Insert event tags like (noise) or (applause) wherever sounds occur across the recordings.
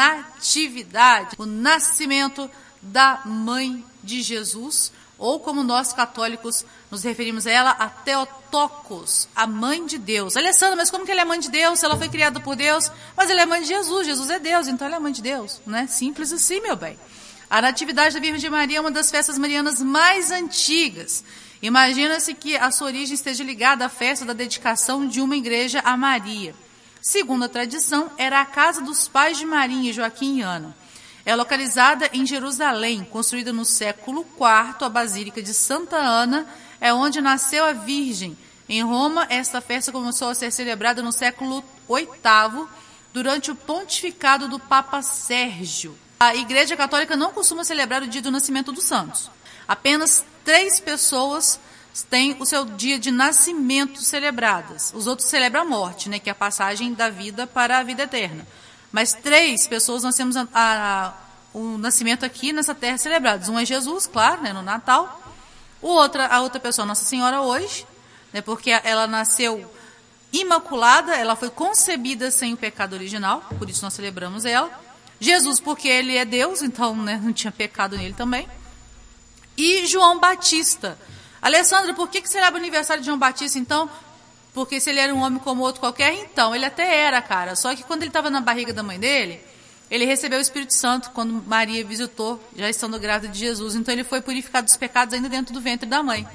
natividade, o nascimento da mãe de Jesus, ou como nós católicos nos referimos a ela, a Teotocos, a mãe de Deus. Alessandra, mas como que ela é mãe de Deus? Ela foi criada por Deus, mas ela é mãe de Jesus, Jesus é Deus, então ela é mãe de Deus, né? Simples assim, meu bem. A Natividade da Virgem Maria é uma das festas marianas mais antigas. Imagina-se que a sua origem esteja ligada à festa da dedicação de uma igreja a Maria. Segundo a tradição, era a casa dos pais de Maria, Joaquim e Ana. É localizada em Jerusalém, construída no século IV, a Basílica de Santa Ana é onde nasceu a Virgem. Em Roma, esta festa começou a ser celebrada no século VIII, durante o pontificado do Papa Sérgio. A Igreja Católica não costuma celebrar o dia do nascimento dos santos. Apenas três pessoas têm o seu dia de nascimento celebradas. Os outros celebram a morte, né, que é a passagem da vida para a vida eterna. Mas três pessoas nós temos a, a, o nascimento aqui nessa terra celebrados. Um é Jesus, claro, né, no Natal. O outra, a outra pessoa, Nossa Senhora hoje, né, porque ela nasceu imaculada, ela foi concebida sem o pecado original, por isso nós celebramos ela. Jesus, porque ele é Deus, então né, não tinha pecado nele também. E João Batista. Alessandra, por que, que celebra o aniversário de João Batista, então? Porque se ele era um homem como outro qualquer, então, ele até era, cara. Só que quando ele estava na barriga da mãe dele, ele recebeu o Espírito Santo quando Maria visitou, já estando grávida de Jesus. Então ele foi purificado dos pecados ainda dentro do ventre da mãe.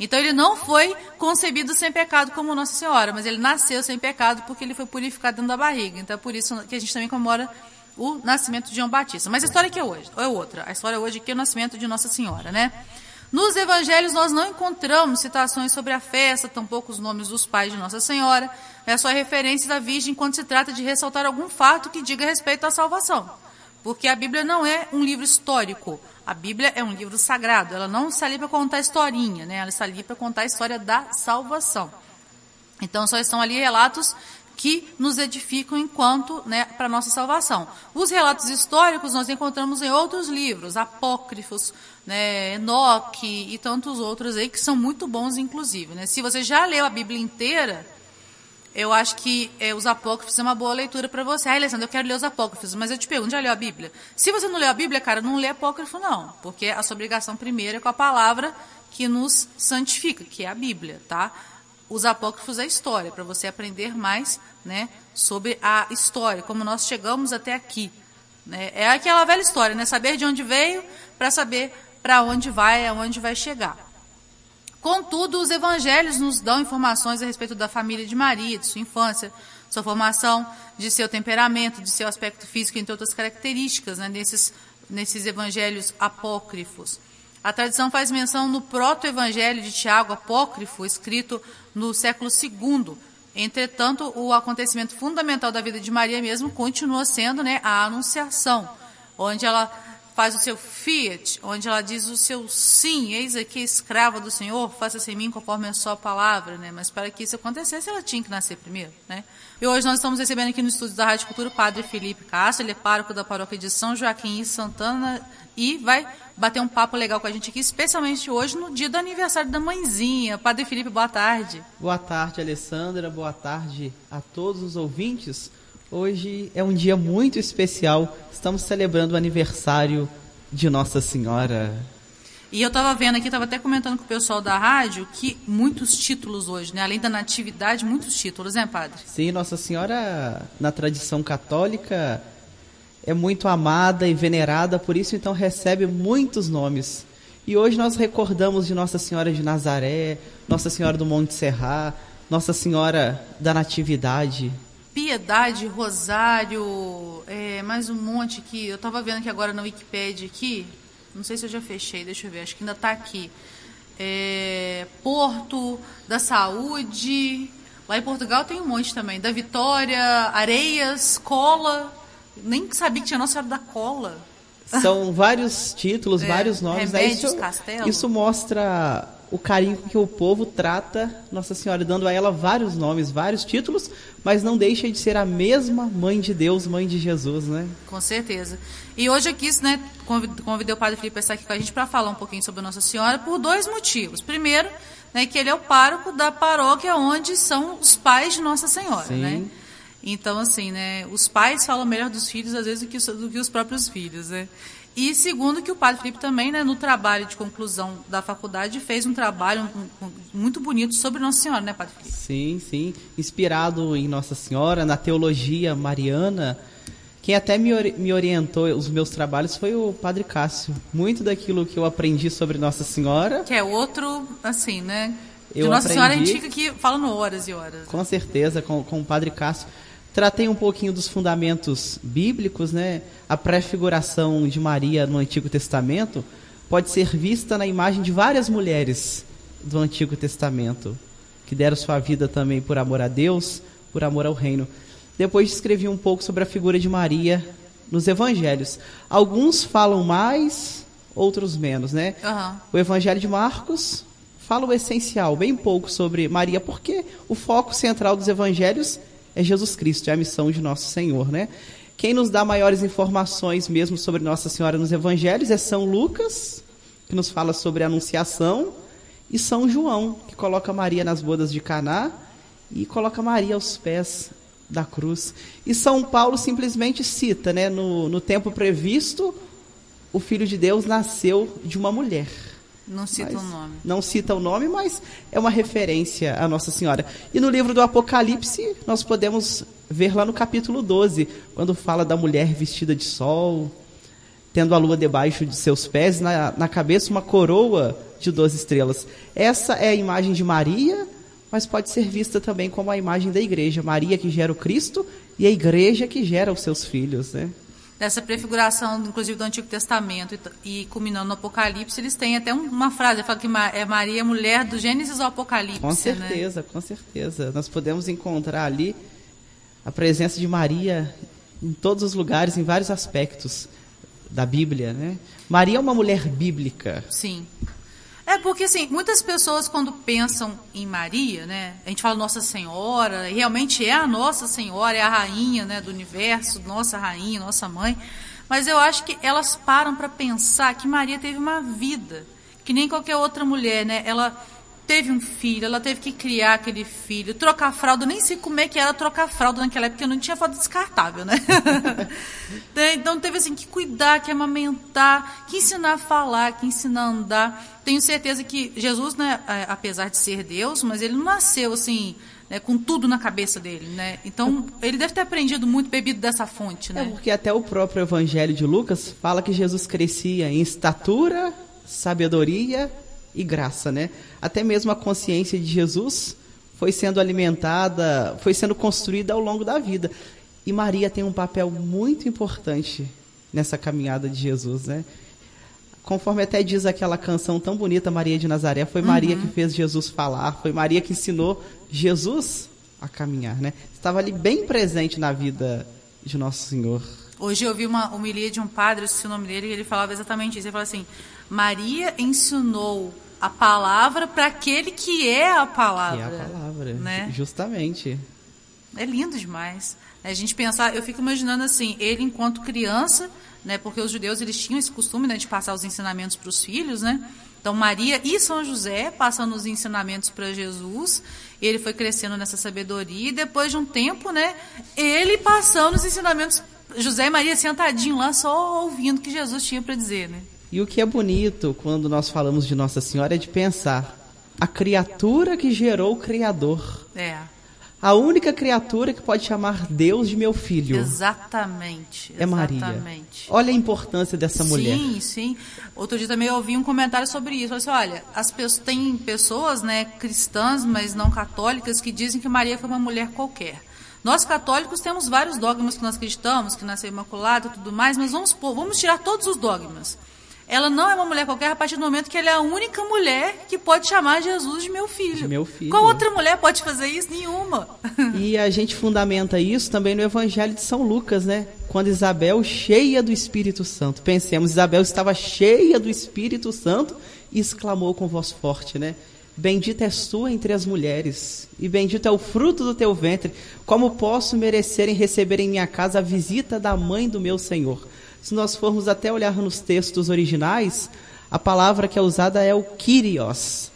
Então ele não foi concebido sem pecado como Nossa Senhora, mas ele nasceu sem pecado porque ele foi purificado dentro da barriga. Então é por isso que a gente também comemora o nascimento de João Batista. Mas a história que é hoje, é outra. A história hoje aqui é o nascimento de Nossa Senhora, né? Nos evangelhos nós não encontramos citações sobre a festa, tampouco os nomes dos pais de Nossa Senhora, é só referência da Virgem quando se trata de ressaltar algum fato que diga respeito à salvação. Porque a Bíblia não é um livro histórico, a Bíblia é um livro sagrado, ela não está ali para contar historinha, né? ela está ali para contar a história da salvação. Então só estão ali relatos que nos edificam enquanto né, para nossa salvação. Os relatos históricos nós encontramos em outros livros, apócrifos, né, Enoque e tantos outros aí que são muito bons, inclusive. Né? Se você já leu a Bíblia inteira, eu acho que é, os apócrifos é uma boa leitura para você. Ah, Alessandra, eu quero ler os apócrifos, mas eu te pergunto, já leu a Bíblia? Se você não leu a Bíblia, cara, não lê apócrifo não, porque a sua obrigação primeira é com a palavra que nos santifica, que é a Bíblia, tá? Os apócrifos é história, para você aprender mais né, sobre a história, como nós chegamos até aqui. Né? É aquela velha história, né? saber de onde veio para saber para onde vai, aonde vai chegar. Contudo, os evangelhos nos dão informações a respeito da família de Maria, de sua infância, sua formação, de seu temperamento, de seu aspecto físico, entre outras características, né, nesses, nesses evangelhos apócrifos. A tradição faz menção no proto-evangelho de Tiago, apócrifo, escrito no século II. Entretanto, o acontecimento fundamental da vida de Maria mesmo continua sendo né, a anunciação, onde ela faz o seu fiat, onde ela diz o seu sim, eis aqui escrava do Senhor, faça-se em mim conforme a sua palavra, né? Mas para que isso acontecesse, ela tinha que nascer primeiro, né? E hoje nós estamos recebendo aqui no estúdio da Rádio Cultura o Padre Felipe Castro, ele é pároco da paróquia de São Joaquim e Santana e vai bater um papo legal com a gente aqui, especialmente hoje no dia do aniversário da mãezinha. Padre Felipe, boa tarde. Boa tarde, Alessandra, boa tarde a todos os ouvintes. Hoje é um dia muito especial. Estamos celebrando o aniversário de Nossa Senhora. E eu estava vendo aqui, estava até comentando com o pessoal da rádio que muitos títulos hoje, né? Além da natividade, muitos títulos, né, padre? Sim, Nossa Senhora, na tradição católica, é muito amada e venerada, por isso então recebe muitos nomes. E hoje nós recordamos de Nossa Senhora de Nazaré, Nossa Senhora do Monte Serra, Nossa Senhora da Natividade. Piedade, Rosário, é, mais um monte que eu estava vendo aqui agora na Wikipedia aqui, não sei se eu já fechei, deixa eu ver, acho que ainda está aqui. É, Porto da Saúde, lá em Portugal tem um monte também, da Vitória, Areias, Cola, nem sabia que tinha Nossa Senhora da Cola. São vários títulos, é, vários nomes. Remédios, isso, castelo. isso mostra o carinho que o povo trata Nossa Senhora, dando a ela vários nomes, vários títulos, mas não deixa de ser a mesma mãe de Deus, mãe de Jesus, né? Com certeza. E hoje eu quis, né, convidei o Padre Felipe para estar aqui com a gente para falar um pouquinho sobre Nossa Senhora por dois motivos. Primeiro, né, que ele é o pároco da paróquia onde são os pais de Nossa Senhora, Sim. né? Então, assim, né, os pais falam melhor dos filhos, às vezes, do que, os, do que os próprios filhos, né? E segundo que o Padre Felipe também, né, no trabalho de conclusão da faculdade, fez um trabalho muito bonito sobre Nossa Senhora, né, Padre Felipe? Sim, sim. Inspirado em Nossa Senhora, na teologia mariana. Quem até me, me orientou os meus trabalhos foi o Padre Cássio. Muito daquilo que eu aprendi sobre Nossa Senhora. Que é outro, assim, né? Eu de Nossa aprendi, Senhora Antiga que falando horas e horas. Com certeza, com, com o Padre Cássio. Tratei um pouquinho dos fundamentos bíblicos, né? A prefiguração de Maria no Antigo Testamento pode ser vista na imagem de várias mulheres do Antigo Testamento, que deram sua vida também por amor a Deus, por amor ao reino. Depois escrevi um pouco sobre a figura de Maria nos evangelhos. Alguns falam mais, outros menos, né? Uhum. O Evangelho de Marcos fala o essencial, bem pouco sobre Maria, porque o foco central dos evangelhos é Jesus Cristo, é a missão de nosso Senhor, né? Quem nos dá maiores informações mesmo sobre Nossa Senhora nos Evangelhos é São Lucas, que nos fala sobre a Anunciação, e São João, que coloca Maria nas bodas de Caná e coloca Maria aos pés da cruz. E São Paulo simplesmente cita, né, no, no tempo previsto, o Filho de Deus nasceu de uma mulher. Não cita o nome. Não cita o nome, mas é uma referência à Nossa Senhora. E no livro do Apocalipse, nós podemos ver lá no capítulo 12, quando fala da mulher vestida de sol, tendo a lua debaixo de seus pés, na, na cabeça uma coroa de 12 estrelas. Essa é a imagem de Maria, mas pode ser vista também como a imagem da igreja. Maria que gera o Cristo e a igreja que gera os seus filhos, né? Dessa prefiguração, inclusive do Antigo Testamento e, e culminando no Apocalipse, eles têm até uma frase, fala que é Maria mulher do Gênesis ao Apocalipse. Com né? certeza, né? com certeza. Nós podemos encontrar ali a presença de Maria em todos os lugares, em vários aspectos da Bíblia, né? Maria é uma mulher bíblica. Sim. É porque assim, muitas pessoas quando pensam em Maria, né, a gente fala Nossa Senhora, realmente é a Nossa Senhora, é a rainha, né, do universo, nossa rainha, nossa mãe, mas eu acho que elas param para pensar que Maria teve uma vida, que nem qualquer outra mulher, né? Ela teve um filho, ela teve que criar aquele filho, trocar fralda, nem sei como é que era trocar fralda naquela época, não tinha fralda descartável, né? (laughs) Né, então teve assim que cuidar, que amamentar, que ensinar a falar, que ensinar a andar. Tenho certeza que Jesus, né, apesar de ser Deus, mas ele não nasceu assim, né, com tudo na cabeça dele, né? Então ele deve ter aprendido muito bebido dessa fonte, né? É porque até o próprio Evangelho de Lucas fala que Jesus crescia em estatura, sabedoria e graça, né? Até mesmo a consciência de Jesus foi sendo alimentada, foi sendo construída ao longo da vida. E Maria tem um papel muito importante nessa caminhada de Jesus, né? Conforme até diz aquela canção tão bonita, Maria de Nazaré, foi Maria uhum. que fez Jesus falar, foi Maria que ensinou Jesus a caminhar, né? Estava ali bem presente na vida de Nosso Senhor. Hoje eu vi uma homilia de um padre, eu esqueci o nome dele, e ele falava exatamente isso. Ele falava assim: Maria ensinou a palavra para aquele que é a palavra. Que é a palavra, né? justamente. É lindo demais. A gente pensar, eu fico imaginando assim, ele enquanto criança, né? Porque os judeus eles tinham esse costume né, de passar os ensinamentos para os filhos, né? Então Maria e São José passando os ensinamentos para Jesus, ele foi crescendo nessa sabedoria e depois de um tempo, né? Ele passando os ensinamentos José e Maria sentadinho lá só ouvindo o que Jesus tinha para dizer, né? E o que é bonito quando nós falamos de Nossa Senhora é de pensar a criatura que gerou o Criador. É. A única criatura que pode chamar Deus de meu filho. Exatamente. É Maria. Exatamente. Olha a importância dessa mulher. Sim, sim. Outro dia também eu ouvi um comentário sobre isso. Falei assim, olha, as pessoas, tem pessoas, né, cristãs, mas não católicas, que dizem que Maria foi uma mulher qualquer. Nós católicos temos vários dogmas que nós acreditamos, que nasceu imaculada e tudo mais, mas vamos, vamos tirar todos os dogmas. Ela não é uma mulher qualquer a partir do momento que ela é a única mulher que pode chamar Jesus de meu filho. De meu filho. Qual outra mulher pode fazer isso? Nenhuma. (laughs) E a gente fundamenta isso também no Evangelho de São Lucas, né? Quando Isabel, cheia do Espírito Santo, pensemos, Isabel estava cheia do Espírito Santo e exclamou com voz forte, né? Bendita és tu entre as mulheres, e bendito é o fruto do teu ventre. Como posso merecer em receber em minha casa a visita da mãe do meu Senhor? Se nós formos até olhar nos textos originais, a palavra que é usada é o Kyrios.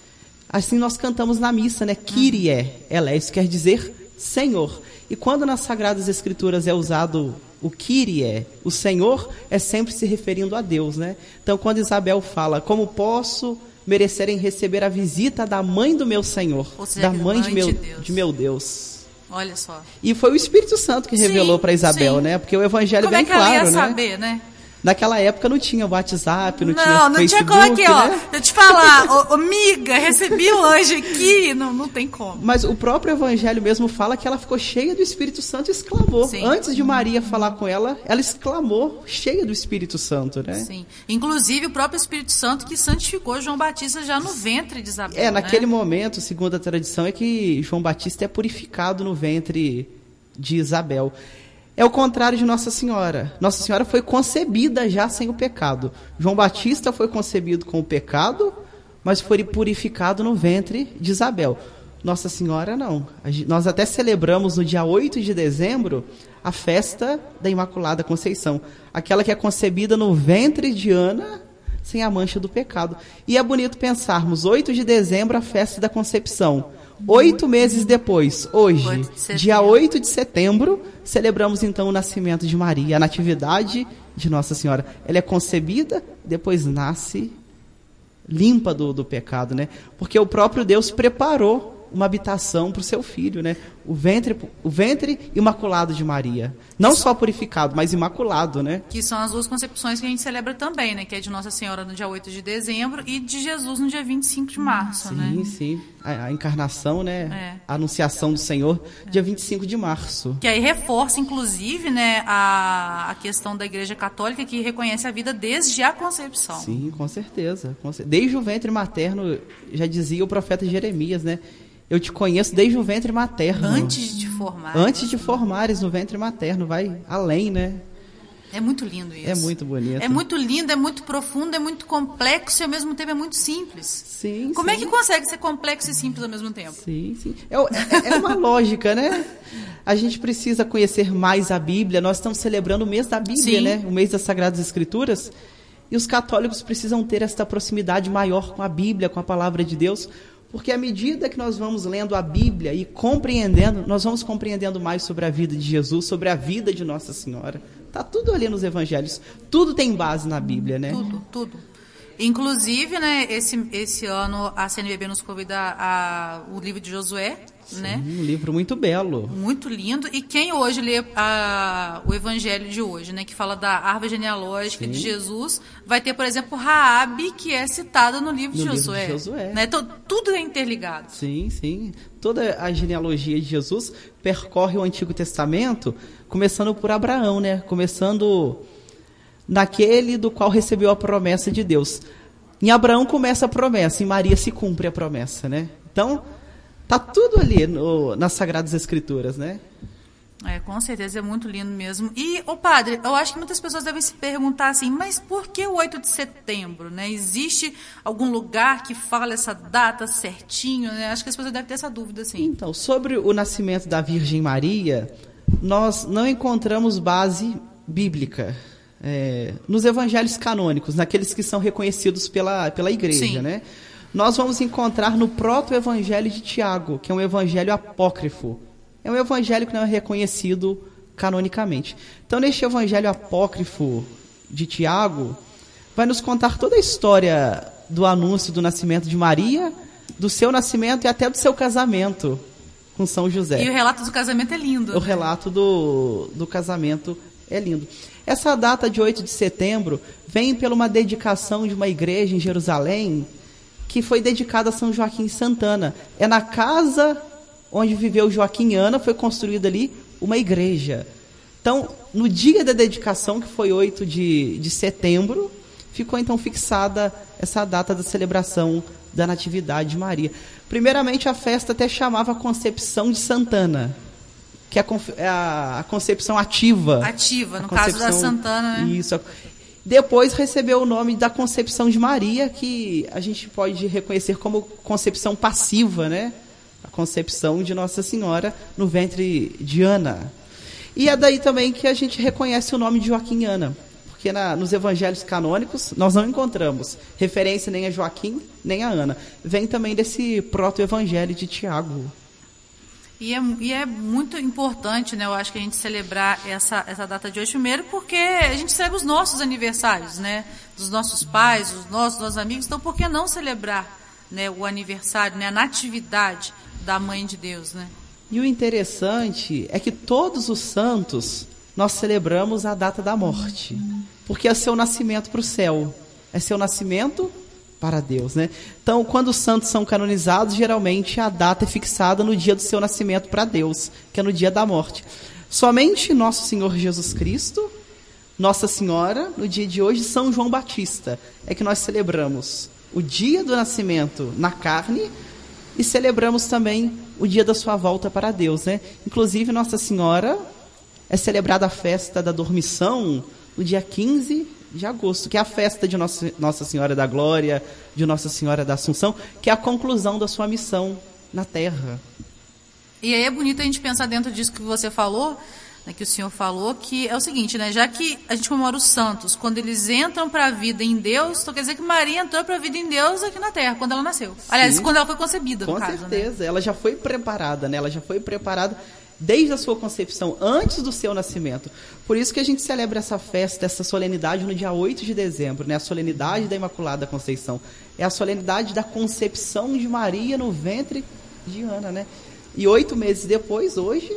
Assim nós cantamos na missa, né? Kyrie, ela, isso quer dizer Senhor. E quando nas Sagradas Escrituras é usado o Kyrie, o Senhor, é sempre se referindo a Deus, né? Então, quando Isabel fala, como posso merecerem receber a visita da mãe do meu Senhor, seja, da mãe, mãe de, meu, de Deus. de meu Deus. Olha só. E foi o Espírito Santo que revelou para Isabel, sim. né? Porque o evangelho Como bem é que ela claro, ia né? saber, né? Naquela época não tinha WhatsApp, não, tinha Não, não tinha como aqui, ó. né? Eu te falar, ô, ô, miga, recebi anjo aqui. Não, não tem como. Mas o próprio evangelho mesmo fala que ela ficou cheia do Espírito Santo e exclamou. Sim. Antes de Maria falar com ela, ela exclamou, cheia do Espírito Santo, né? Sim. Inclusive o próprio Espírito Santo que santificou João Batista já no ventre de Isabel. É, naquele né? momento, segundo a tradição, é que João Batista é purificado no ventre de Isabel. É o contrário de Nossa Senhora. Nossa Senhora foi concebida já sem o pecado. João Batista foi concebido com o pecado, mas foi purificado no ventre de Isabel. Nossa Senhora não. Nós até celebramos no dia 8 de dezembro a festa da Imaculada Conceição. Aquela que é concebida no ventre de Ana sem a mancha do pecado. E é bonito pensarmos, 8 de dezembro, a festa da concepção. Oito meses depois, hoje, 8 de setembro. dia 8 de setembro, celebramos então o nascimento de Maria, a natividade de Nossa Senhora. Ela é concebida, depois nasce limpa do, do pecado, né? Porque o próprio Deus preparou uma habitação para o seu filho, né? O ventre, o ventre imaculado de Maria. Não só purificado, mas imaculado, né? Que são as duas concepções que a gente celebra também, né? Que é de Nossa Senhora no dia 8 de dezembro e de Jesus no dia 25 de março, Sim, né? sim. A, a encarnação, né? É. A anunciação do Senhor, dia 25 de março. Que aí reforça, inclusive, né, a, a questão da Igreja Católica que reconhece a vida desde a concepção. Sim, com certeza. com Desde o ventre materno, já dizia o profeta Jeremias, né? Eu te conheço desde o ventre materno. Antes de te formar. Antes de formares no ventre materno, vai além, né? É muito lindo isso. É muito bonito. É muito lindo, é muito profundo, é muito complexo e ao mesmo tempo é muito simples. Sim, Como é sim. que consegue ser complexo e simples ao mesmo tempo? Sim, sim. É, é- é uma (laughs) lógica, né? A gente precisa conhecer mais a Bíblia. Nós estamos celebrando o mês da Bíblia, Sim. né? O mês das Sagradas Escrituras. E os católicos precisam ter esta proximidade maior com a Bíblia, com a palavra de Deus, porque à medida que nós vamos lendo a Bíblia e compreendendo, nós vamos compreendendo mais sobre a vida de Jesus, sobre a vida de Nossa Senhora. Tá tudo ali nos evangelhos. Tudo tem base na Bíblia, né? Tudo, tudo. Inclusive, né, esse, esse ano a CNBB nos convida a, o livro de Josué, né? Um livro muito belo. Muito lindo. E quem hoje lê a- o evangelho de hoje, né, que fala da árvore genealógica de Jesus, vai ter, por exemplo, Raabe, que é citada no livro, No de, livro de Josué, Josué. Né? Então, tudo é interligado. Sim, sim. Toda a genealogia de Jesus percorre o Antigo Testamento, começando por Abraão, né? Começando naquele do qual recebeu a promessa de Deus. Em Abraão começa a promessa, em Maria se cumpre a promessa, né? Então, tá tudo ali no- nas Sagradas Escrituras, né? É, com certeza é muito lindo mesmo. E, ô padre, eu acho que muitas pessoas devem se perguntar assim, mas por que o 8 de setembro, né? Existe algum lugar que fala essa data certinho, né? Acho que as pessoas devem ter essa dúvida, assim. Então, sobre o nascimento da Virgem Maria, nós não encontramos base bíblica é, nos evangelhos canônicos, naqueles que são reconhecidos pela, pela igreja, Sim. né? Nós vamos encontrar no próprio evangelho de Tiago, que é um evangelho apócrifo. É um evangelho que não é reconhecido canonicamente. Então, neste evangelho apócrifo de Tiago, vai nos contar toda a história do anúncio do nascimento de Maria, do seu nascimento e até do seu casamento com São José. E o relato do casamento é lindo. O né? relato do, do casamento é lindo. Essa data de 8 de setembro vem pela uma dedicação de uma igreja em Jerusalém que foi dedicada a São Joaquim Santana. É na casa onde viveu Joaquim e Ana, foi construída ali uma igreja. Então, no dia da dedicação, que foi 8 de, de setembro, ficou então fixada essa data da celebração da Natividade de Maria. Primeiramente, a festa até chamava Concepção de Santana, que é a, é a- a concepção ativa. Ativa, no caso da Santana, né? Isso. Depois recebeu o nome da Concepção de Maria, que a gente pode reconhecer como concepção passiva, né? A concepção de Nossa Senhora no ventre de Ana. E é daí também que a gente reconhece o nome de Joaquim Ana. Porque na- nos evangelhos canônicos nós não encontramos referência nem a Joaquim nem a Ana. Vem também desse proto-evangelho de Tiago. E é, e é, muito importante, né, eu acho que a gente celebrar essa, essa data de hoje, primeiro porque a gente celebra os nossos aniversários, né, dos nossos pais, os nossos, nossos amigos, então por que não celebrar né, o aniversário, né, a natividade da Mãe de Deus, né? E o interessante é que todos os santos nós celebramos a data da morte, porque é seu nascimento para o céu, é seu nascimento para Deus, né? Então, quando os santos são canonizados, geralmente a data é fixada no dia do seu nascimento para Deus, que é no dia da morte. Somente nosso Senhor Jesus Cristo, Nossa Senhora, no dia de hoje, São João Batista, é que nós celebramos o dia do nascimento na carne e celebramos também o dia da sua volta para Deus, né? Inclusive, Nossa Senhora é celebrada a festa da dormição no dia 15 de agosto, que é a festa de Nossa, Nossa Senhora da Glória, de Nossa Senhora da Assunção, que é a conclusão da sua missão na Terra. E aí é bonito a gente pensar dentro disso que você falou, né, que o senhor falou, que é o seguinte, né, já que a gente comemora os santos, quando eles entram para a vida em Deus, então quer dizer que Maria entrou para a vida em Deus aqui na Terra, quando ela nasceu. Sim. Aliás, quando ela foi concebida, Com no caso. Com né? certeza, né? ela já foi preparada, né? Ela já foi preparada desde a sua concepção, antes do seu nascimento. Por isso que a gente celebra essa festa, essa solenidade no dia 8 de dezembro, né? a solenidade da Imaculada Conceição. É a solenidade da concepção de Maria no ventre de Ana. Né? E oito meses depois, hoje,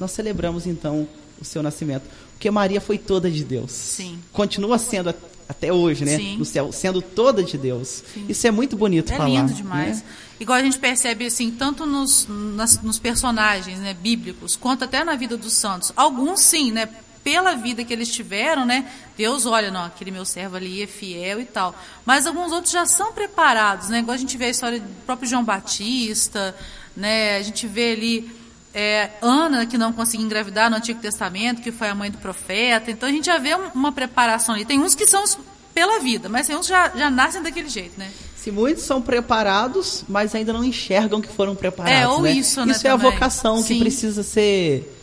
nós celebramos então o seu nascimento. Porque Maria foi toda de Deus. Sim. Continua sendo até hoje, né? Sim. No céu, sendo toda de Deus. Sim. Isso é muito bonito é falar. É lindo demais. Né? Igual a gente percebe assim, tanto nos, nas, nos personagens né, bíblicos, quanto até na vida dos santos. Alguns sim, né? Pela vida que eles tiveram, né? Deus olha, não, aquele meu servo ali é fiel e tal. Mas alguns outros já são preparados, né? Igual a gente vê a história do próprio João Batista, né? A gente vê ali é, Ana, que não conseguiu engravidar no Antigo Testamento, que foi a mãe do profeta. Então a gente já vê uma preparação ali. Tem uns que são pela vida, mas tem uns que já, já nascem daquele jeito, né? Se muitos são preparados, mas ainda não enxergam que foram preparados. É, ou né? isso, né? Isso é também. a vocação Sim. que precisa ser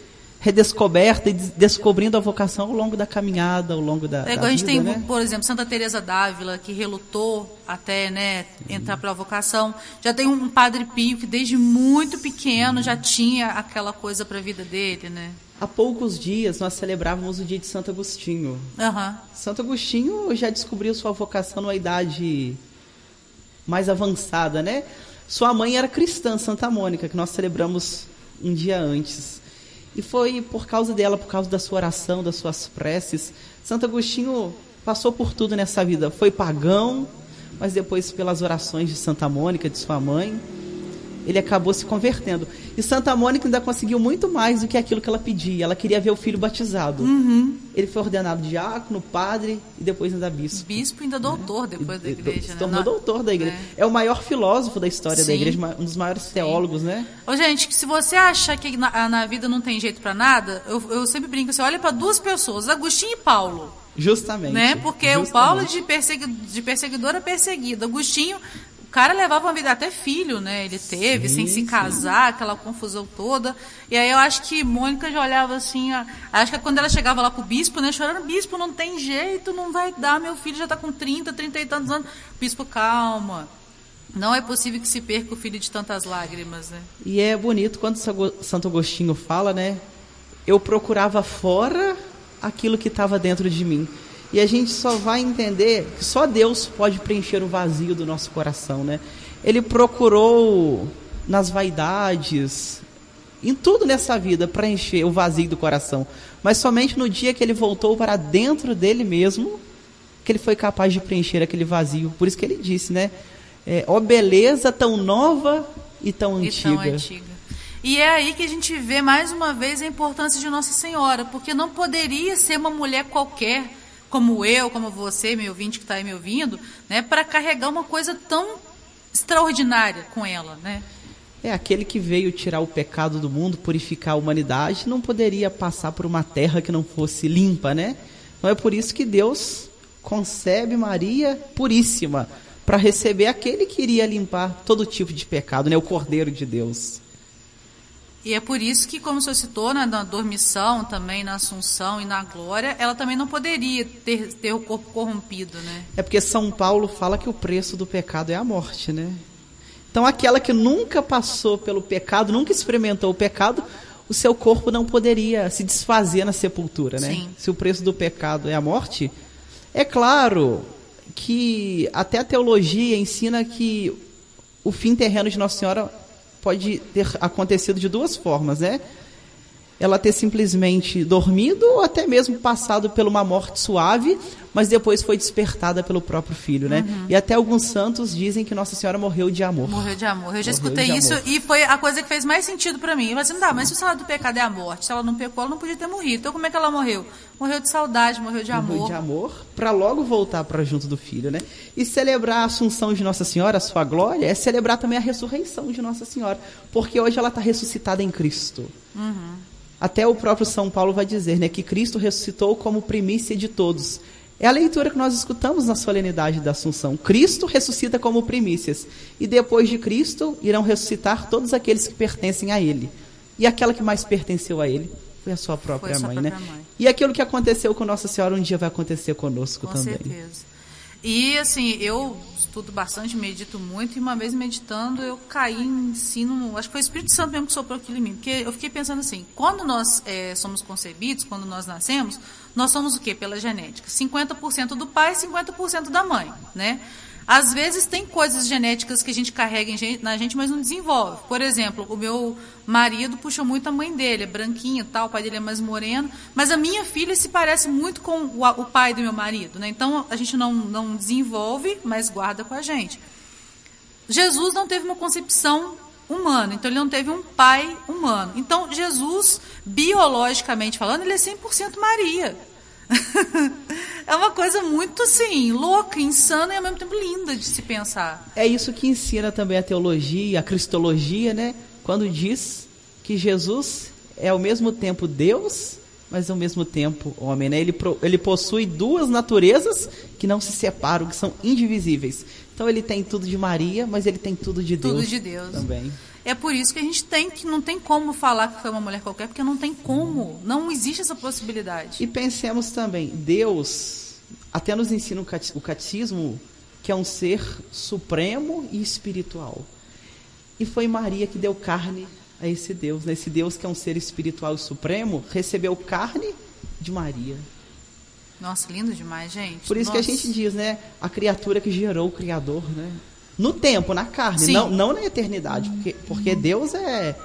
redescoberta e descobrindo a vocação ao longo da caminhada, ao longo da, é, da a gente vida, tem, né? por exemplo, Santa Teresa d'Ávila, que relutou até né, entrar para a vocação. Já tem um padre Pio que desde muito pequeno já tinha aquela coisa para a vida dele, né? Há poucos dias nós celebrávamos o dia de Santo Agostinho. Uhum. Santo Agostinho já descobriu sua vocação numa idade mais avançada, né? Sua mãe era cristã, Santa Mônica, que nós celebramos um dia antes. E foi por causa dela, por causa da sua oração, das suas preces. Santo Agostinho passou por tudo nessa vida. Foi pagão, mas depois, pelas orações de Santa Mônica, de sua mãe, ele acabou se convertendo. E Santa Mônica ainda conseguiu muito mais do que aquilo que ela pedia. Ela queria ver o filho batizado. Uhum. Ele foi ordenado diácono, padre e depois ainda bispo. Bispo e ainda doutor depois da igreja. Se tornou né? doutor da igreja. É. é. o maior filósofo da história Sim. da igreja, um dos maiores Sim. teólogos, né? Ô, gente, se você acha que na, na vida não tem jeito para nada, eu, eu, sempre brinco, você olha para duas pessoas, Agostinho e Paulo. Justamente. Né? Porque justamente. o Paulo de, persegui, de perseguidor a perseguido. Agostinho, cara levava uma vida até filho, né? Ele teve, sim, sem se sim. casar, aquela confusão toda. E aí eu acho que Mônica já olhava assim, a, acho que quando ela chegava lá com o bispo, né? Chorando, bispo, não tem jeito, não vai dar, meu filho já tá com 30, 30 e tantos anos. Bispo, calma. Não é possível que se perca o filho de tantas lágrimas, né? E é bonito quando Santo Agostinho fala, né? Eu procurava fora aquilo que estava dentro de mim. E a gente só vai entender que só Deus pode preencher o vazio do nosso coração, né? Ele procurou nas vaidades, em tudo nessa vida, preencher o vazio do coração. Mas somente no dia que ele voltou para dentro dele mesmo, que ele foi capaz de preencher aquele vazio. Por isso que ele disse, né? É, ó beleza tão nova e tão E antiga. tão antiga. E é aí que a gente vê mais uma vez a importância de Nossa Senhora, porque não poderia ser uma mulher qualquer, como eu, como você, meu ouvinte que está aí me ouvindo, né, para carregar uma coisa tão extraordinária com ela, né? É aquele que veio tirar o pecado do mundo, purificar a humanidade, não poderia passar por uma terra que não fosse limpa, né? Então é por isso que Deus concebe Maria puríssima para receber aquele que iria limpar todo tipo de pecado, né? O Cordeiro de Deus. E é por isso que, como o senhor citou, né, na dormição também, na assunção e na glória, ela também não poderia ter, ter o corpo corrompido, né? É porque São Paulo fala que o preço do pecado é a morte, né? Então, aquela que nunca passou pelo pecado, nunca experimentou o pecado, o seu corpo não poderia se desfazer na sepultura, né? Sim. Se o preço do pecado é a morte, é claro que até a teologia ensina que o fim terreno de Nossa Senhora pode ter acontecido de duas formas, né? Ela ter simplesmente dormido ou até mesmo passado por uma morte suave, mas depois foi despertada pelo próprio filho, né? Uhum. E até alguns santos dizem que Nossa Senhora morreu de amor. Morreu de amor. Eu já Morreu escutei isso amor. e foi a coisa que fez mais sentido pra mim. Eu falei assim, tá, mas se o salário do pecado é a morte, se ela não pecou, ela não podia ter morrido. Então como é que ela morreu? Morreu de saudade, morreu de Morreu amor. de amor, para logo voltar para junto do filho, né? E celebrar a Assunção de Nossa Senhora, a sua glória, é celebrar também a ressurreição de Nossa Senhora, porque hoje ela está ressuscitada em Cristo. Uhum. Até o próprio São Paulo vai dizer, né, que Cristo ressuscitou como primícia de todos. É a leitura que nós escutamos na solenidade da Assunção. Cristo ressuscita como primícias, e depois de Cristo irão ressuscitar todos aqueles que pertencem a Ele. E aquela que mais pertenceu a Ele foi a sua própria Foi a sua mãe, né? própria mãe. E aquilo que aconteceu com Nossa Senhora um dia vai acontecer conosco Com também. certeza. E assim, eu estudo bastante, medito muito, e uma vez meditando, eu caí em ensino, acho que foi o Espírito Santo mesmo que soprou aquilo em mim. Porque eu fiquei pensando assim, quando nós eh, somos concebidos, quando nós nascemos, nós somos o quê? Pela genética. 50% do pai e 50% da mãe, né? Às vezes tem coisas genéticas que a gente carrega na gente, mas não desenvolve. Por exemplo, o meu marido puxa muito a mãe dele, é branquinho e tal, o pai dele é mais moreno, mas a minha filha se parece muito com o pai do meu marido, né? Então a gente não, não desenvolve, mas guarda com a gente. Jesus não teve uma concepção humana, então ele não teve um pai humano. Então Jesus, biologicamente falando, ele é 100% Maria. (laughs) é uma coisa muito assim, louca, insana e ao mesmo tempo linda de se pensar. É isso que ensina também a teologia, a cristologia, né? Quando diz que Jesus é ao mesmo tempo Deus, mas ao mesmo tempo homem, né? Ele, pro- ele possui duas naturezas que não se separam, que são indivisíveis. Então ele tem tudo de Maria, mas ele tem tudo de Tudo Deus. de Deus. Também. É por isso que a gente tem que não tem como falar que foi uma mulher qualquer, porque não tem como, não existe essa possibilidade. E pensemos também, Deus até nos ensina o cate- o catecismo que é um ser supremo e espiritual. E foi Maria que deu carne a esse Deus, né? Esse Deus que é um ser espiritual e supremo, recebeu carne de Maria. Nossa, lindo demais, gente. Por isso que a Nossa. gente diz, né? A criatura que gerou o Criador, né? No tempo, na carne, Sim. não, não na eternidade, porque, porque Deus é,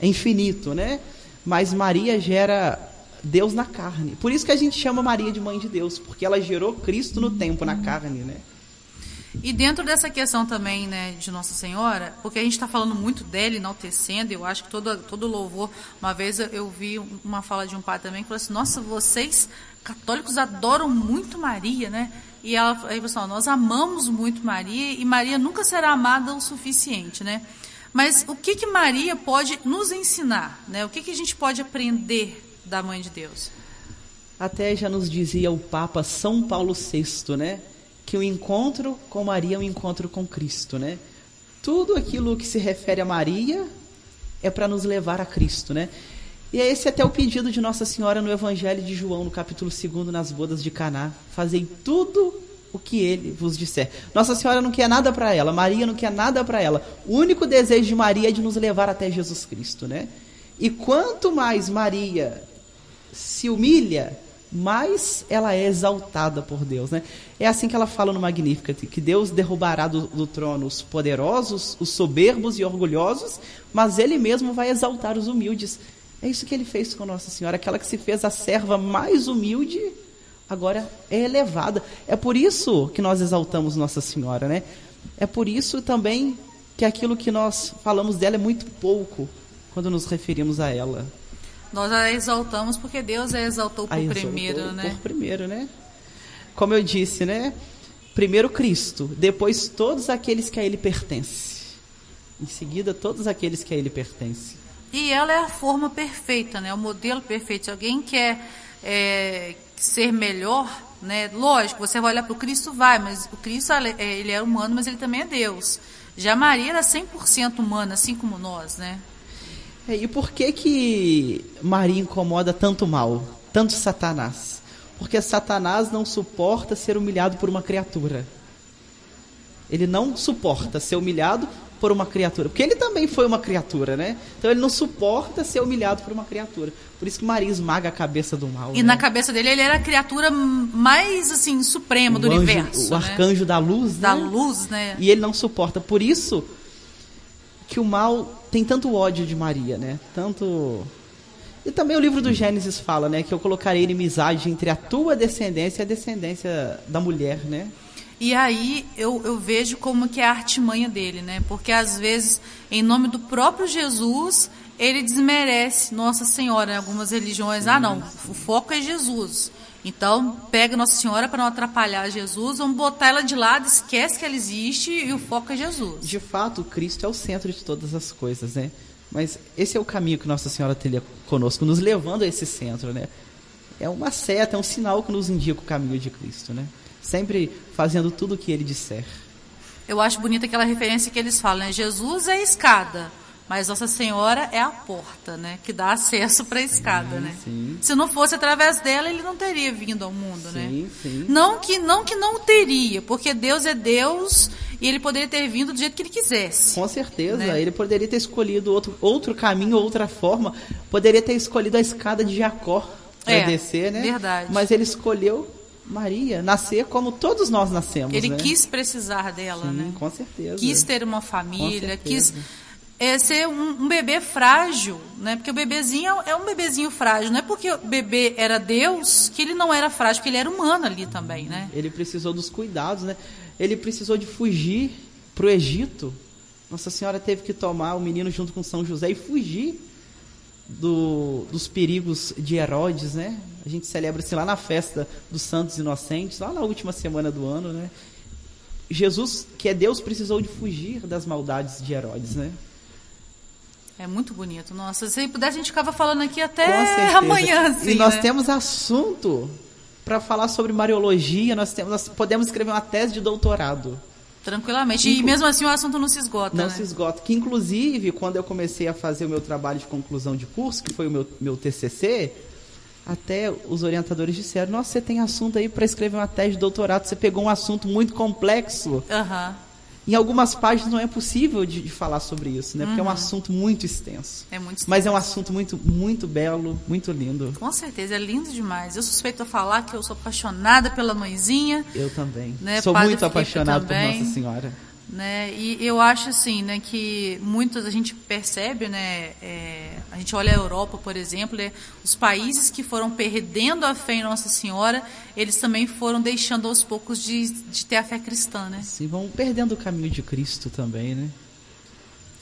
é infinito, né? Mas Maria gera Deus na carne. Por isso que a gente chama Maria de mãe de Deus, porque ela gerou Cristo no tempo, na carne, né? E dentro dessa questão também, né, de Nossa Senhora, porque a gente está falando muito dela, enaltecendo, eu acho que todo, todo louvor. Uma vez eu, eu vi uma fala de um pai também que falou assim: Nossa, vocês católicos adoram muito Maria, né? E ela aí falou assim: "Ó, Nós amamos muito Maria e Maria nunca será amada o suficiente, né? Mas o que, que Maria pode nos ensinar, né? O que, que a gente pode aprender da Mãe de Deus? Até já nos dizia o Papa São Paulo VI, né? Que o encontro com Maria é um encontro com Cristo, né? Tudo aquilo que se refere a Maria é para nos levar a Cristo, né? E é esse até o pedido de Nossa Senhora no Evangelho de João, no capítulo 2, nas bodas de Caná. Fazei tudo o que ele vos disser. Nossa Senhora não quer nada para ela, Maria não quer nada para ela. O único desejo de Maria é de nos levar até Jesus Cristo, né? E quanto mais Maria se humilha, mais ela é exaltada por Deus, né? É assim que ela fala no Magníficat, que Deus derrubará do, do trono os poderosos, os soberbos e orgulhosos, mas Ele mesmo vai exaltar os humildes. É isso que Ele fez com Nossa Senhora, aquela que se fez a serva mais humilde, agora é elevada. É por isso que nós exaltamos Nossa Senhora, né? É por isso também que aquilo que nós falamos dela é muito pouco quando nos referimos a ela. Nós a exaltamos porque Deus a exaltou por Aí exaltou primeiro, né? Por primeiro, né? Como eu disse, né? Primeiro Cristo, depois todos aqueles que a ele pertencem. Em seguida, todos aqueles que a ele pertencem. E ela é a forma perfeita, né? O modelo perfeito. Se alguém quer é, ser melhor, né? Lógico, você vai olhar para o Cristo, vai, mas o Cristo é- ele é humano, mas ele também é Deus. Já Maria era 100% humana, assim como nós, né? É, e por que que Maria incomoda tanto mal, tanto Satanás? Porque Satanás não suporta ser humilhado por uma criatura. Ele não suporta ser humilhado por uma criatura. Porque ele também foi uma criatura, né? Então ele não suporta ser humilhado por uma criatura. Por isso que Maria esmaga a cabeça do mal. E né? na cabeça dele, ele era a criatura mais, assim, suprema o do anjo, universo. O né? arcanjo da luz, Da né? luz, né? E ele não suporta. Por isso que o mal tem tanto ódio de Maria, né? Tanto. E também o livro do Gênesis fala, né? Que eu colocarei inimizade entre a tua descendência e a descendência da mulher, né? E aí eu, eu vejo como que é a artimanha dele, né? Porque às vezes, em nome do próprio Jesus, ele desmerece Nossa Senhora em algumas religiões. Ah, não, o foco é Jesus. Então, pega Nossa Senhora para não atrapalhar Jesus, vamos botar ela de lado, esquece que ela existe e o foco é Jesus. De fato, Cristo é o centro de todas as coisas, né? Mas esse é o caminho que Nossa Senhora teria conosco, nos levando a esse centro, né? É uma seta, é um sinal que nos indica o caminho de Cristo, né? Sempre fazendo tudo o que ele disser. Eu acho bonita aquela referência que eles falam, né? Jesus é a escada, mas Nossa Senhora é a porta, né? Que dá acesso para a escada, né? sim. Se não fosse através dela, ele não teria vindo ao mundo, né? Sim, sim. Não que não que não teria, porque Deus é Deus e ele poderia ter vindo do jeito que ele quisesse. Com certeza, Né? ele poderia ter escolhido outro, outro caminho, outra forma. Poderia ter escolhido a escada de Jacó para É, descer, né? verdade. Mas ele escolheu Maria, nascer como todos nós nascemos, Ele né? quis precisar dela, Sim, né? com certeza. Quis ter uma família, quis é, ser um, um bebê frágil, né? Porque o bebezinho é um bebezinho frágil. Não é porque o bebê era Deus que ele não era frágil, porque ele era humano ali também, né? Ele precisou dos cuidados, né? Ele precisou de fugir para o Egito. Nossa Senhora teve que tomar o menino junto com São José e fugir do- dos perigos de Herodes, né? A gente celebra assim lá na festa dos Santos Inocentes, lá na última semana do ano, né? Jesus, que é Deus, precisou de fugir das maldades de Herodes, né? É muito bonito. Nossa, se pudesse, a gente ficava falando aqui até amanhã, assim, E nós né? temos assunto para falar sobre Mariologia, nós, temos, nós podemos escrever uma tese de doutorado. Tranquilamente. E Inclu- mesmo assim o assunto não se esgota, Não né? se esgota. Que, inclusive, quando eu comecei a fazer o meu trabalho de conclusão de curso, que foi o meu, meu TCC, até os orientadores disseram: Nossa, você tem assunto aí para escrever uma tese de doutorado, você pegou um assunto muito complexo. Aham. Em algumas páginas não é possível de, de falar sobre isso, né? Porque é um assunto muito extenso. É muito Mas é um assunto muito, muito belo, muito lindo. Com certeza, é lindo demais. Eu suspeito a falar que eu sou apaixonada pela mãezinha, Eu também. Né, Sou Padre muito Felipe apaixonado por também. Nossa Senhora. Né? E eu acho assim, né, que muitos a gente percebe, né, é, a gente olha a Europa, por exemplo, né, os países que foram perdendo a fé em Nossa Senhora, eles também foram deixando aos poucos de, de ter a fé cristã, né? Sim, vão perdendo o caminho de Cristo também, né?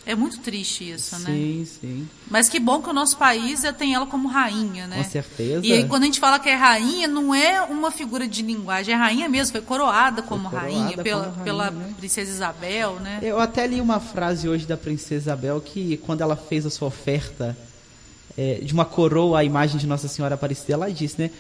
É muito triste isso, né? Sim, sim. Mas que bom que o nosso país já tem ela como rainha, né? Com certeza. E aí, quando a gente fala que é rainha, não é uma figura de linguagem, é rainha mesmo, foi coroada como coroada rainha como pela, rainha, pela né? princesa Isabel, né? Eu até li uma frase hoje da princesa Isabel que quando ela fez a sua oferta é, de uma coroa à imagem de Nossa Senhora Aparecida, ela disse, né?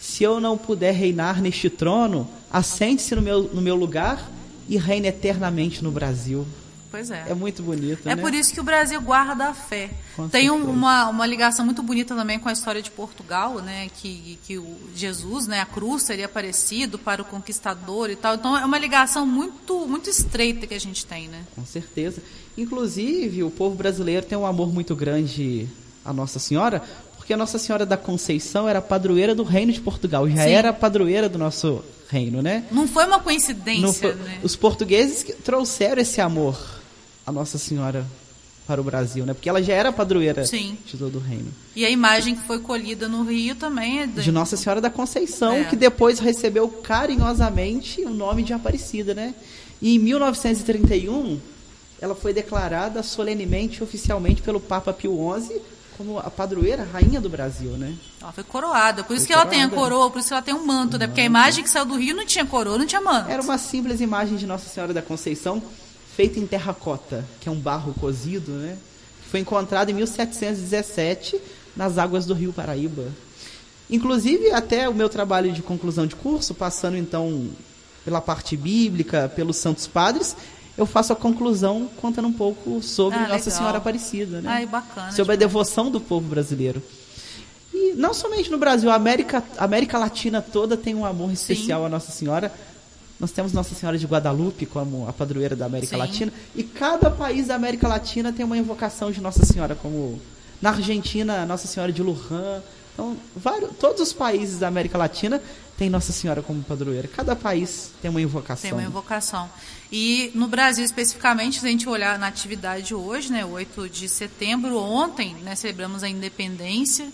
Se eu não puder reinar neste trono, assente-se no meu, no meu lugar e reine eternamente no Brasil. Pois é. É muito bonito, É né? por isso que o Brasil guarda a fé. Com Tem um- certeza. uma, uma ligação muito bonita também com a história de Portugal, né? Que, que o Jesus, né? A cruz seria aparecido para o conquistador e tal. Então é uma ligação muito, muito estreita que a gente tem, né? Com certeza. Inclusive, o povo brasileiro tem um amor muito grande à Nossa Senhora, porque a Nossa Senhora da Conceição era padroeira do reino de Portugal, já Sim. era padroeira do nosso reino, né? Não foi uma coincidência, foi- né? Os portugueses trouxeram esse amor à Nossa Senhora para o Brasil, né? Porque ela já era a padroeira Sim. de todo o reino. E a imagem que foi colhida no Rio também é de- De Nossa Senhora da Conceição, É. que depois recebeu carinhosamente o nome de Aparecida, né? E em 1931, ela foi declarada solenemente, oficialmente, pelo Papa Pio XI como a padroeira, a rainha do Brasil, né? Ela foi coroada. Por isso Foi que ela tem a coroada. coroa, por isso que ela tem um manto, né? Porque a imagem que saiu do Rio não tinha coroa, não tinha manto. Era uma simples imagem de Nossa Senhora da Conceição, feita em terracota, que é um barro cozido, né? Foi encontrado em 1717 nas águas do Rio Paraíba. Inclusive, até o meu trabalho de conclusão de curso, passando então pela parte bíblica, pelos Santos Padres, eu faço a conclusão contando um pouco sobre Ah, Nossa legal. Senhora Aparecida, né? Ai, bacana. sobre a devoção do povo brasileiro. E não somente no Brasil, a América, a América Latina toda tem um amor especial à Nossa Senhora, Nós temos Nossa Senhora de Guadalupe como a padroeira da América Sim. Latina. E cada país da América Latina tem uma invocação de Nossa Senhora, como na Argentina, Nossa Senhora de Luján. Então, vários, todos os países da América Latina têm Nossa Senhora como padroeira. Cada país tem uma invocação. Tem uma invocação. E no Brasil, especificamente, se a gente olhar na atividade hoje, né, 8 de setembro, ontem, né, celebramos a independência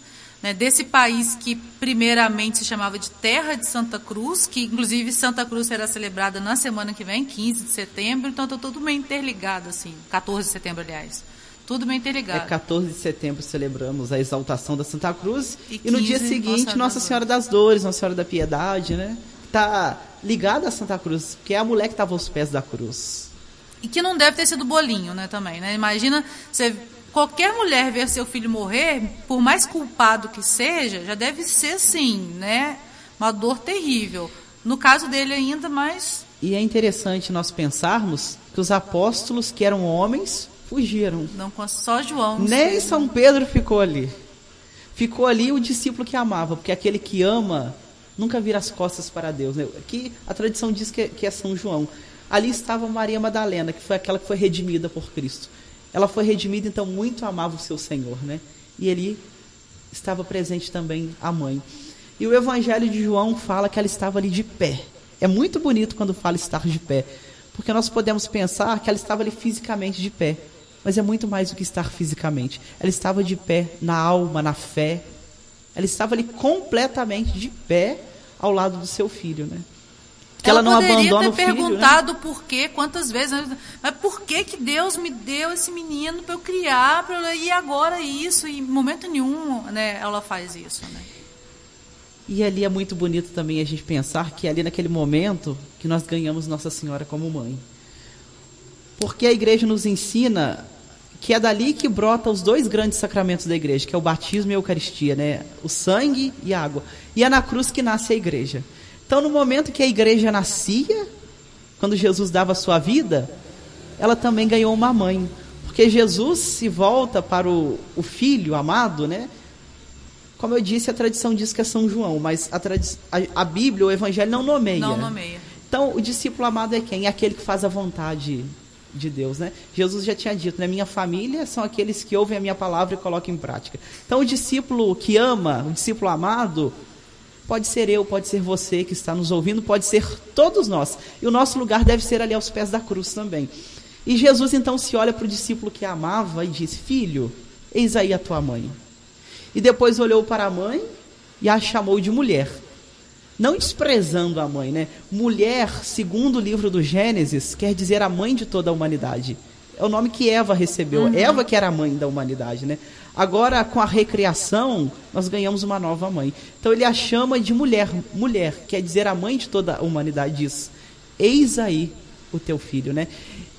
né, desse país que primeiramente se chamava de Terra de Santa Cruz, que inclusive Santa Cruz será celebrada na semana que vem, 15 de setembro, então está tudo meio interligado, assim, 14 de setembro, aliás. Tudo É interligado. 14 de setembro celebramos a exaltação da Santa Cruz E e, no dia 15, seguinte Nossa Nossa Senhora das Dores, Nossa Senhora da Piedade, né? Tá ligada a Santa Cruz, porque é a mulher que estava aos pés da cruz. E que não deve ter sido bolinho, né, também, né? Imagina você qualquer mulher ver seu filho morrer, por mais culpado que seja, já deve ser assim, né, uma dor terrível. No caso dele ainda mais E é interessante nós pensarmos que os apóstolos, que eram homens, fugiram. não com só João. Nem sei. São Pedro ficou ali. Ficou ali o discípulo que amava, porque aquele que ama nunca vira as costas para Deus. Né? Aqui a tradição diz que é, que é São João. Ali estava Maria Madalena, que foi aquela que foi redimida por Cristo. Ela foi redimida, então muito amava o seu Senhor, né? E ali estava presente também a mãe. E o Evangelho de João fala que ela estava ali de pé. É muito bonito quando fala estar de pé, porque nós podemos pensar que ela estava ali fisicamente de pé, mas é muito mais do que estar fisicamente. Ela estava de pé na alma, na fé. Ela estava ali completamente de pé ao lado do seu filho, né? Que ela, não poderia abandona ter o filho, né? perguntado por quê, quantas vezes, né? mas por que que Deus me deu esse menino para eu criar, pra eu, e agora isso, e em momento nenhum, né, ela faz isso, né? E ali é muito bonito também a gente pensar que é ali naquele momento que nós ganhamos Nossa Senhora como mãe. Porque a igreja nos ensina que é dali que brota os dois grandes sacramentos da igreja, que é o batismo e a Eucaristia, né? O sangue e a água. E é na cruz que nasce a igreja. Então, no momento que a igreja nascia, quando Jesus dava a sua vida, ela também ganhou uma mãe. Porque Jesus se volta para o, o filho amado, né? Como eu disse, a tradição diz que é São João, mas a, a, a Bíblia, o Evangelho, não nomeia. Não nomeia. Então, o discípulo amado é quem? É aquele que faz a vontade de Deus, né? Jesus já tinha dito, né? Minha família são aqueles que ouvem a minha palavra e colocam em prática. Então, o discípulo que ama, o discípulo amado, pode ser eu, pode ser você que está nos ouvindo, pode ser todos nós. E o nosso lugar deve ser ali aos pés da cruz também. E Jesus então se olha para o discípulo que amava e diz: Filho, eis aí a tua mãe. E depois olhou para a mãe e a chamou de mulher. Não desprezando a mãe, né? Mulher, segundo o livro do Gênesis, quer dizer a mãe de toda a humanidade. É o nome que Eva recebeu. Eva que era a mãe da humanidade, né? Agora, com a recriação, nós ganhamos uma nova mãe. Então ele a chama de mulher. Mulher, quer dizer a mãe de toda a humanidade. Diz, eis aí o teu filho, né?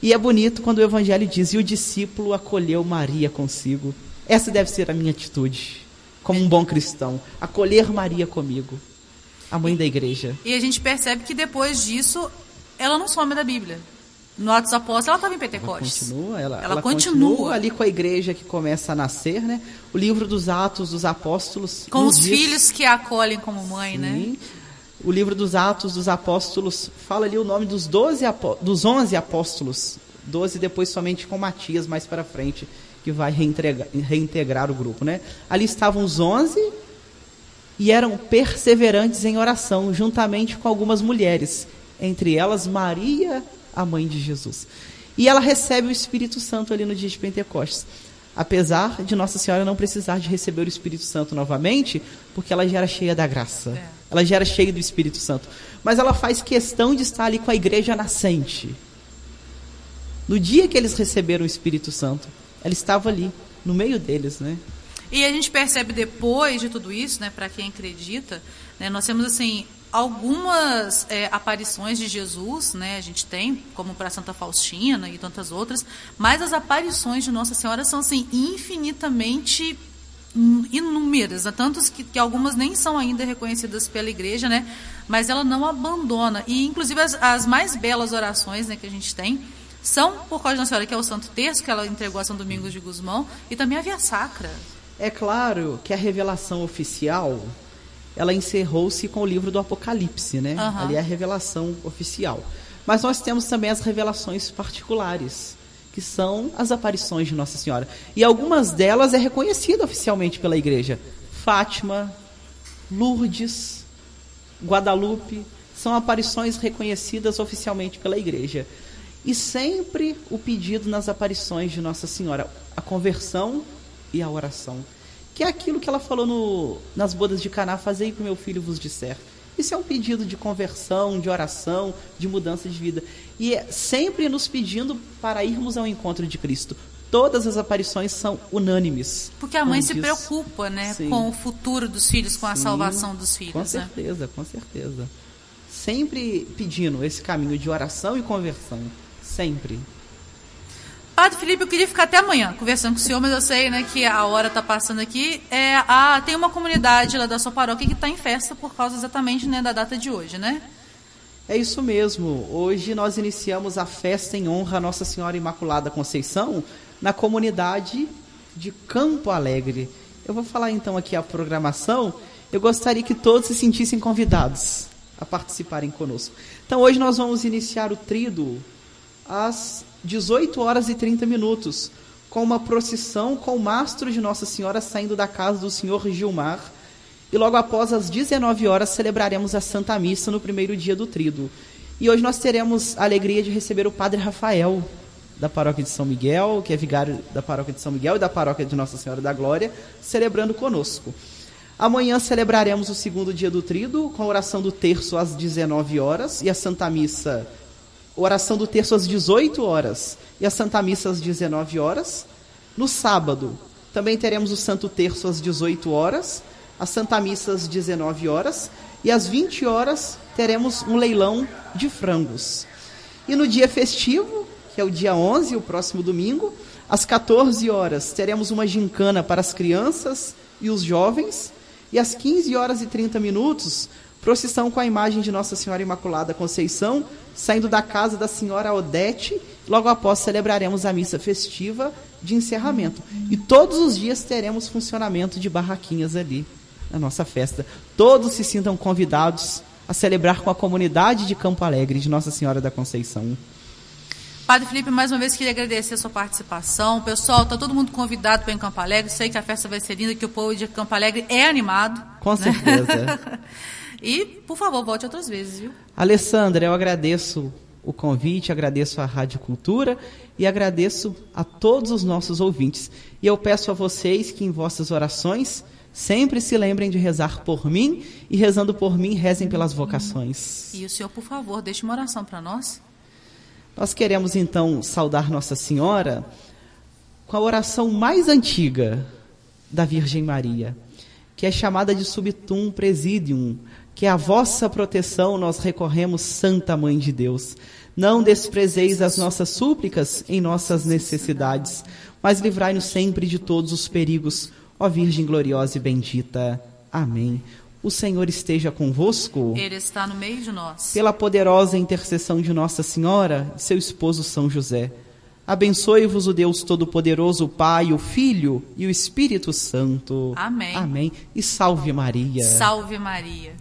E é bonito quando o evangelho diz, e o discípulo acolheu Maria consigo. Essa deve ser a minha atitude, como um bom cristão. Acolher Maria comigo, a mãe da igreja. E a gente percebe que depois disso, ela não some da Bíblia. No Atos dos Apóstolos, ela estava em Ela Pentecostes. continua, ela, Ela ela continua. continua ali com a igreja que começa a nascer, né? O livro dos Atos dos Apóstolos. Com os diz- filhos que a acolhem como mãe, né? Sim. O livro dos Atos dos Apóstolos fala ali o nome dos 12 apó- dos 11 apóstolos. 12 depois somente com Matias mais para frente, que vai reintegra- reintegrar o grupo, né? Ali estavam os 11 e eram perseverantes em oração, juntamente com algumas mulheres, entre elas Maria, a mãe de Jesus. E ela recebe o Espírito Santo ali no dia de Pentecostes. Apesar de Nossa Senhora não precisar de receber o Espírito Santo novamente, porque ela já era cheia da graça. É. Ela já era cheia do Espírito Santo. Mas ela faz questão de estar ali com a igreja nascente. No dia que eles receberam o Espírito Santo, ela estava ali, no meio deles, né? E a gente percebe depois de tudo isso, né, para quem acredita, né, nós temos assim algumas é, aparições de Jesus, né, a gente tem, como para Santa Faustina e tantas outras, mas as aparições de Nossa Senhora são assim infinitamente inúmeras, há tantos que, que algumas nem são ainda reconhecidas pela igreja, né, mas ela não abandona. E inclusive as, as mais belas orações, né, que a gente tem são por causa de Nossa Senhora, que é o Santo Terço, que ela entregou a São Domingos de Gusmão, e também a Via Sacra. É claro que a revelação oficial ela encerrou-se com o livro do Apocalipse, né? Aham. Ali é a revelação oficial. Mas nós temos também as revelações particulares, que são as aparições de Nossa Senhora. E algumas delas é reconhecida oficialmente pela igreja. Fátima, Lourdes, Guadalupe, são aparições reconhecidas oficialmente pela igreja. E sempre o pedido nas aparições de Nossa Senhora, a conversão e a oração. Que é aquilo que ela falou no, nas bodas de Caná, fazei que meu filho vos disser. Isso é um pedido de conversão, de oração, de mudança de vida. E é sempre nos pedindo para irmos ao encontro de Cristo. Todas as aparições são unânimes. Porque a mãe se Antes. preocupa, né, Sim. com o futuro dos filhos, com a Sim, salvação dos filhos, Com né? certeza, com certeza. Sempre pedindo esse caminho de oração e conversão. Sempre. Padre Felipe, eu queria ficar até amanhã conversando com o senhor, mas eu sei né, que a hora está passando aqui. É, a, tem uma comunidade lá da sua paróquia que está em festa por causa exatamente né, da data de hoje, né? É isso mesmo. Hoje nós iniciamos a festa em honra a Nossa Senhora Imaculada Conceição na comunidade de Campo Alegre. Eu vou falar então aqui a programação. Eu gostaria que todos se sentissem convidados a participarem conosco. Então hoje nós vamos iniciar o trido às 18 horas e 30 minutos, com uma procissão com o mastro de Nossa Senhora saindo da casa do senhor Gilmar. E logo após, às 19 horas, celebraremos a Santa Missa no primeiro dia do trido. E hoje nós teremos a alegria de receber o Padre Rafael, da paróquia de São Miguel, que é vigário da paróquia de São Miguel e da paróquia de Nossa Senhora da Glória, celebrando conosco. Amanhã celebraremos o segundo dia do trido, com a oração do terço às 19 horas e a Santa Missa oração do terço às 18 horas e a Santa Missa às 19 horas. No sábado, também teremos o Santo Terço às 18 horas, a Santa Missa às 19 horas e às 20 horas teremos um leilão de frangos. E no dia festivo, que é o dia 11, o próximo domingo, às 14 horas teremos uma gincana para as crianças e os jovens e às 15 horas e 30 minutos procissão com a imagem de Nossa Senhora Imaculada Conceição, saindo da casa da senhora Odete. Logo após celebraremos a missa festiva de encerramento. E todos os dias teremos funcionamento de barraquinhas ali na nossa festa. Todos se sintam convidados a celebrar com a comunidade de Campo Alegre de Nossa Senhora da Conceição. Padre Felipe, mais uma vez queria agradecer a sua participação. Pessoal, tá todo mundo convidado para ir em Campo Alegre. Sei que a festa vai ser linda, que o povo de Campo Alegre é animado. Com né? (laughs) E, por favor, volte outras vezes, viu? Alessandra, eu agradeço o convite, agradeço a Rádio Cultura e agradeço a todos os nossos ouvintes. E eu peço a vocês que em vossas orações sempre se lembrem de rezar por mim e rezando por mim, rezem pelas vocações. E o senhor, por favor, deixe uma oração para nós. Nós queremos então saudar Nossa Senhora com a oração mais antiga da Virgem Maria, que é chamada de Subtum Presidium, que a vossa proteção nós recorremos, Santa Mãe de Deus. Não desprezeis as nossas súplicas em nossas necessidades, mas livrai-nos sempre de todos os perigos, ó Virgem gloriosa e bendita. Amém. O Senhor esteja convosco. Ele está no meio de nós. Pela poderosa intercessão de Nossa Senhora seu esposo São José, abençoe-vos o Deus Todo-Poderoso, o Pai, o Filho e o Espírito Santo. Amém. Amém. E salve Maria. Salve Maria.